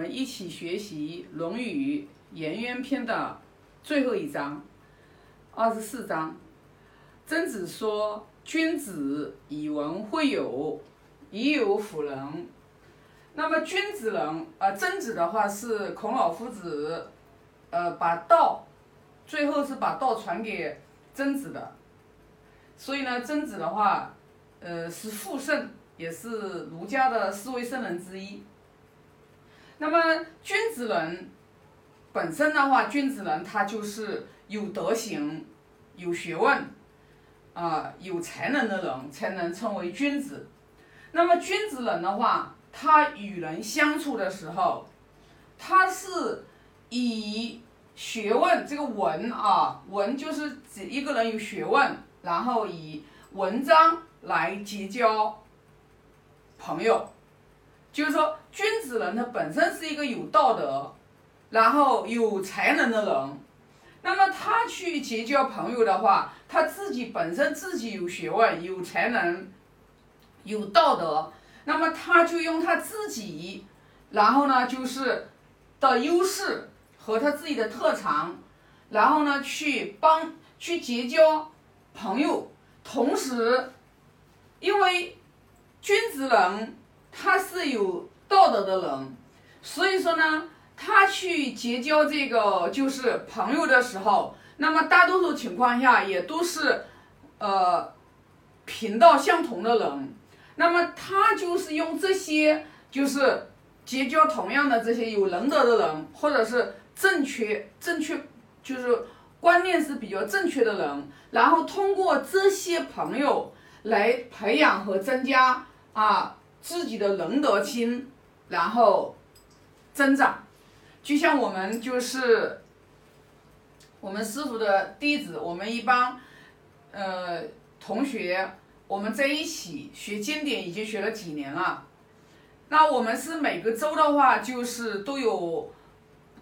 我们一起学习《论语·颜渊篇》的最后一章，二十四章。曾子说：“君子以文会友，以友辅仁。”那么君子人，呃，曾子的话是孔老夫子，呃，把道，最后是把道传给曾子的。所以呢，曾子的话，呃，是父圣，也是儒家的四位圣人之一。那么君子人本身的话，君子人他就是有德行、有学问，啊，有才能的人才能称为君子。那么君子人的话，他与人相处的时候，他是以学问这个文啊，文就是指一个人有学问，然后以文章来结交朋友。就是说，君子人他本身是一个有道德，然后有才能的人。那么他去结交朋友的话，他自己本身自己有学问、有才能、有道德，那么他就用他自己，然后呢就是的优势和他自己的特长，然后呢去帮去结交朋友，同时，因为君子人。他是有道德的人，所以说呢，他去结交这个就是朋友的时候，那么大多数情况下也都是，呃，频道相同的人，那么他就是用这些就是结交同样的这些有仁德的人，或者是正确正确就是观念是比较正确的人，然后通过这些朋友来培养和增加啊。自己的仁德心，然后增长，就像我们就是我们师傅的弟子，我们一帮呃同学，我们在一起学经典已经学了几年了。那我们是每个周的话，就是都有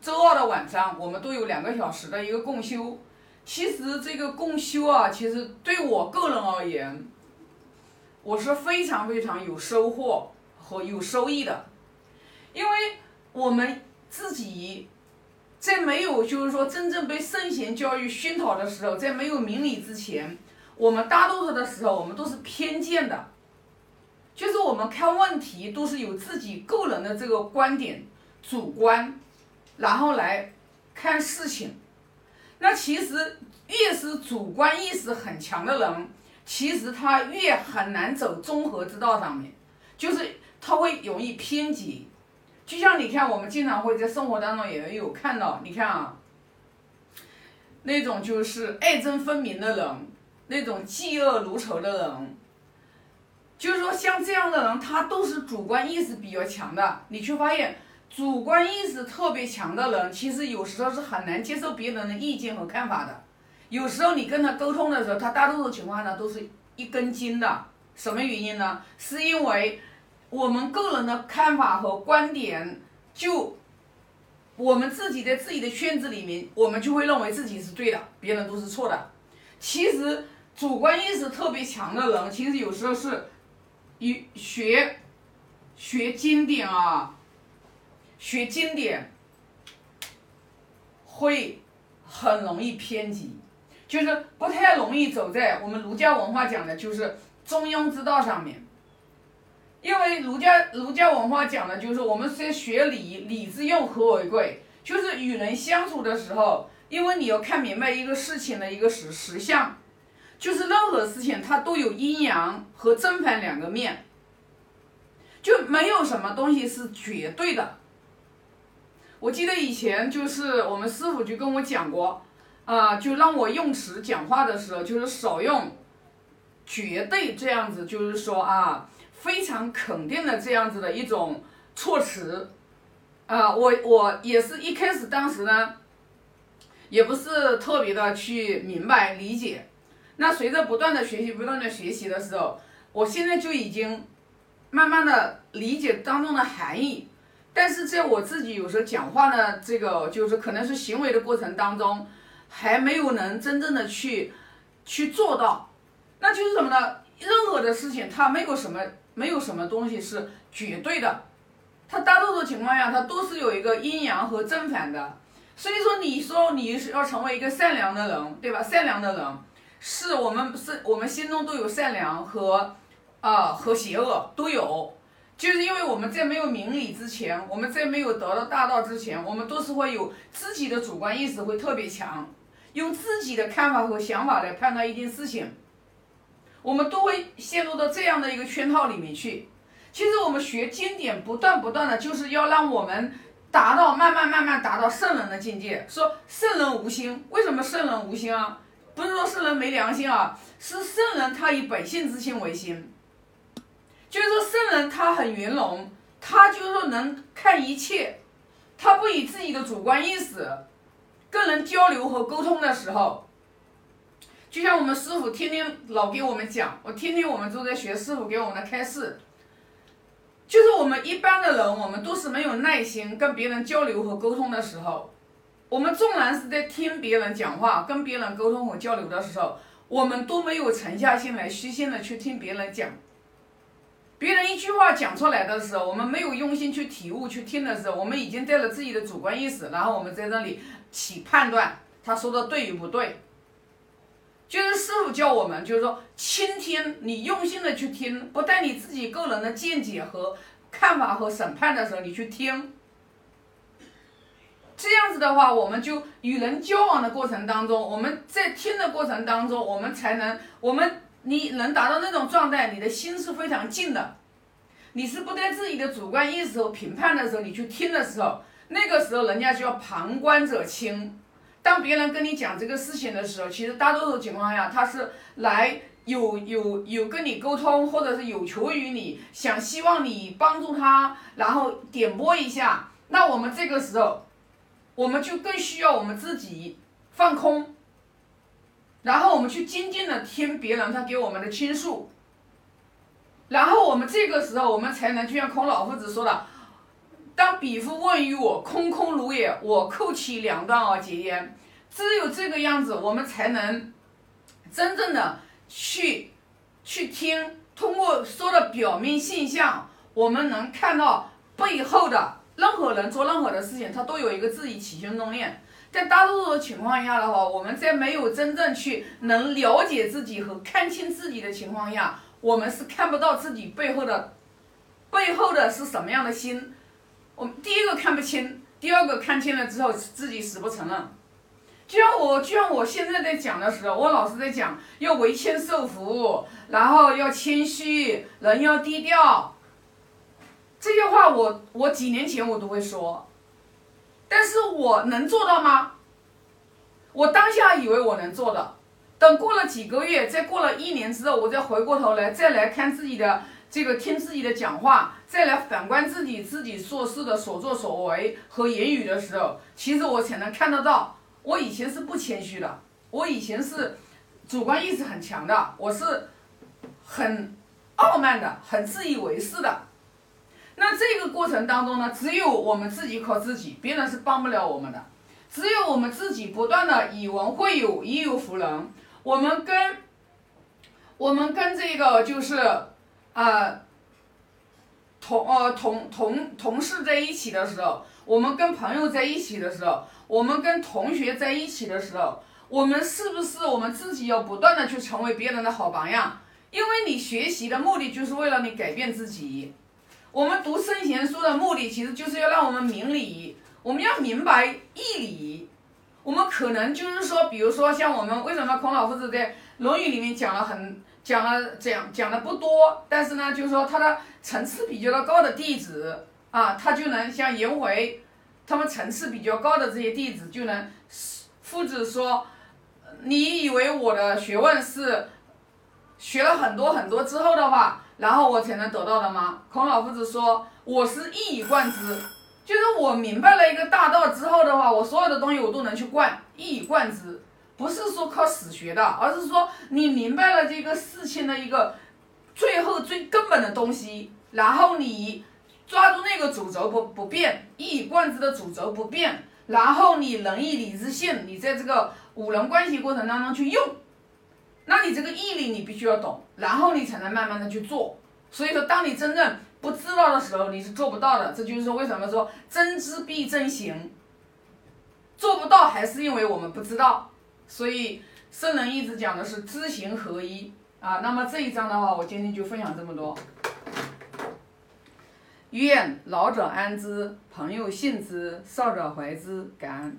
周二的晚上，我们都有两个小时的一个共修。其实这个共修啊，其实对我个人而言。我是非常非常有收获和有收益的，因为我们自己在没有就是说真正被圣贤教育熏陶的时候，在没有明理之前，我们大多数的时候我们都是偏见的，就是我们看问题都是有自己个人的这个观点、主观，然后来看事情。那其实越是主观意识很强的人。其实他越很难走综合之道上面，就是他会容易偏激，就像你看，我们经常会在生活当中也有看到，你看啊，那种就是爱憎分明的人，那种嫉恶如仇的人，就是说像这样的人，他都是主观意识比较强的。你却发现，主观意识特别强的人，其实有时候是很难接受别人的意见和看法的。有时候你跟他沟通的时候，他大多数情况呢都是一根筋的。什么原因呢？是因为我们个人的看法和观点，就我们自己在自己的圈子里面，我们就会认为自己是对的，别人都是错的。其实主观意识特别强的人，其实有时候是与学学经典啊，学经典会很容易偏激。就是不太容易走在我们儒家文化讲的，就是中庸之道上面。因为儒家儒家文化讲的就是我们在学礼，礼之用，和为贵。就是与人相处的时候，因为你要看明白一个事情的一个实实相，就是任何事情它都有阴阳和正反两个面，就没有什么东西是绝对的。我记得以前就是我们师傅就跟我讲过。啊，就让我用词讲话的时候，就是少用绝对这样子，就是说啊，非常肯定的这样子的一种措辞。啊，我我也是一开始当时呢，也不是特别的去明白理解。那随着不断的学习，不断的学习的时候，我现在就已经慢慢的理解当中的含义。但是在我自己有时候讲话的这个，就是可能是行为的过程当中。还没有能真正的去去做到，那就是什么呢？任何的事情它没有什么没有什么东西是绝对的，它大多数情况下它都是有一个阴阳和正反的。所以说，你说你是要成为一个善良的人，对吧？善良的人是我们是我们心中都有善良和啊和邪恶都有。就是因为我们在没有明理之前，我们在没有得到大道之前，我们都是会有自己的主观意识会特别强，用自己的看法和想法来判断一件事情，我们都会陷入到这样的一个圈套里面去。其实我们学经典，不断不断的就是要让我们达到慢慢慢慢达到圣人的境界。说圣人无心，为什么圣人无心啊？不是说圣人没良心啊，是圣人他以本性之心为心。就是说，圣人他很圆融，他就是说能看一切，他不以自己的主观意识人交流和沟通的时候，就像我们师傅天天老给我们讲，我天天我们都在学师傅给我们的开示，就是我们一般的人，我们都是没有耐心跟别人交流和沟通的时候，我们纵然是在听别人讲话、跟别人沟通和交流的时候，我们都没有沉下心来虚心的去听别人讲。别人一句话讲出来的时候，我们没有用心去体悟、去听的时候，我们已经带了自己的主观意识，然后我们在这里起判断，他说的对与不对。就是师傅教我们，就是说倾听，你用心的去听，不带你自己个人的见解和看法和审判的时候，你去听。这样子的话，我们就与人交往的过程当中，我们在听的过程当中，我们才能我们。你能达到那种状态，你的心是非常静的，你是不带自己的主观意识和评判的时候，你去听的时候，那个时候人家就要旁观者清。当别人跟你讲这个事情的时候，其实大多数情况下他是来有有有跟你沟通，或者是有求于你，想希望你帮助他，然后点拨一下。那我们这个时候，我们就更需要我们自己放空。然后我们去静静的听别人他给我们的倾诉，然后我们这个时候我们才能就像孔老夫子说的，当彼夫问于我，空空如也，我扣其两端而结焉。只有这个样子，我们才能真正的去去听，通过说的表面现象，我们能看到背后的任何人做任何的事情，他都有一个自己起心动念。在大多数的情况下的话，我们在没有真正去能了解自己和看清自己的情况下，我们是看不到自己背后的，背后的是什么样的心。我第一个看不清，第二个看清了之后自己死不承认。就像我，就像我现在在讲的时候，我老是在讲要为谦受福，然后要谦虚，人要低调。这些话我我几年前我都会说。但是我能做到吗？我当下以为我能做的，等过了几个月，再过了一年之后，我再回过头来，再来看自己的这个听自己的讲话，再来反观自己自己做事的所作所为和言语的时候，其实我才能看得到，我以前是不谦虚的，我以前是主观意识很强的，我是很傲慢的，很自以为是的。那这个过程当中呢，只有我们自己靠自己，别人是帮不了我们的。只有我们自己不断的以文会友，以友服人。我们跟我们跟这个就是啊同呃同同同事在一起的时候，我们跟朋友在一起的时候，我们跟同学在一起的时候，我们是不是我们自己要不断的去成为别人的好榜样？因为你学习的目的就是为了你改变自己。我们读圣贤书的目的，其实就是要让我们明理，我们要明白义理。我们可能就是说，比如说像我们为什么孔老夫子在《论语》里面讲了很讲了讲讲的不多，但是呢，就是说他的层次比较的高的弟子啊，他就能像颜回，他们层次比较高的这些弟子就能夫子说，你以为我的学问是学了很多很多之后的话？然后我才能得到的吗？孔老夫子说：“我是一以贯之，就是我明白了一个大道之后的话，我所有的东西我都能去贯，一以贯之，不是说靠死学的，而是说你明白了这个事情的一个最后最根本的东西，然后你抓住那个主轴不不变，一以贯之的主轴不变，然后你仁义礼智信，你在这个五伦关系过程当中去用。”那你这个毅力你必须要懂，然后你才能慢慢的去做。所以说，当你真正不知道的时候你是做不到的。这就是说为什么说真知必真行，做不到还是因为我们不知道。所以圣人一直讲的是知行合一啊。那么这一章的话，我今天就分享这么多。愿老者安之，朋友信之，少者怀之，感恩。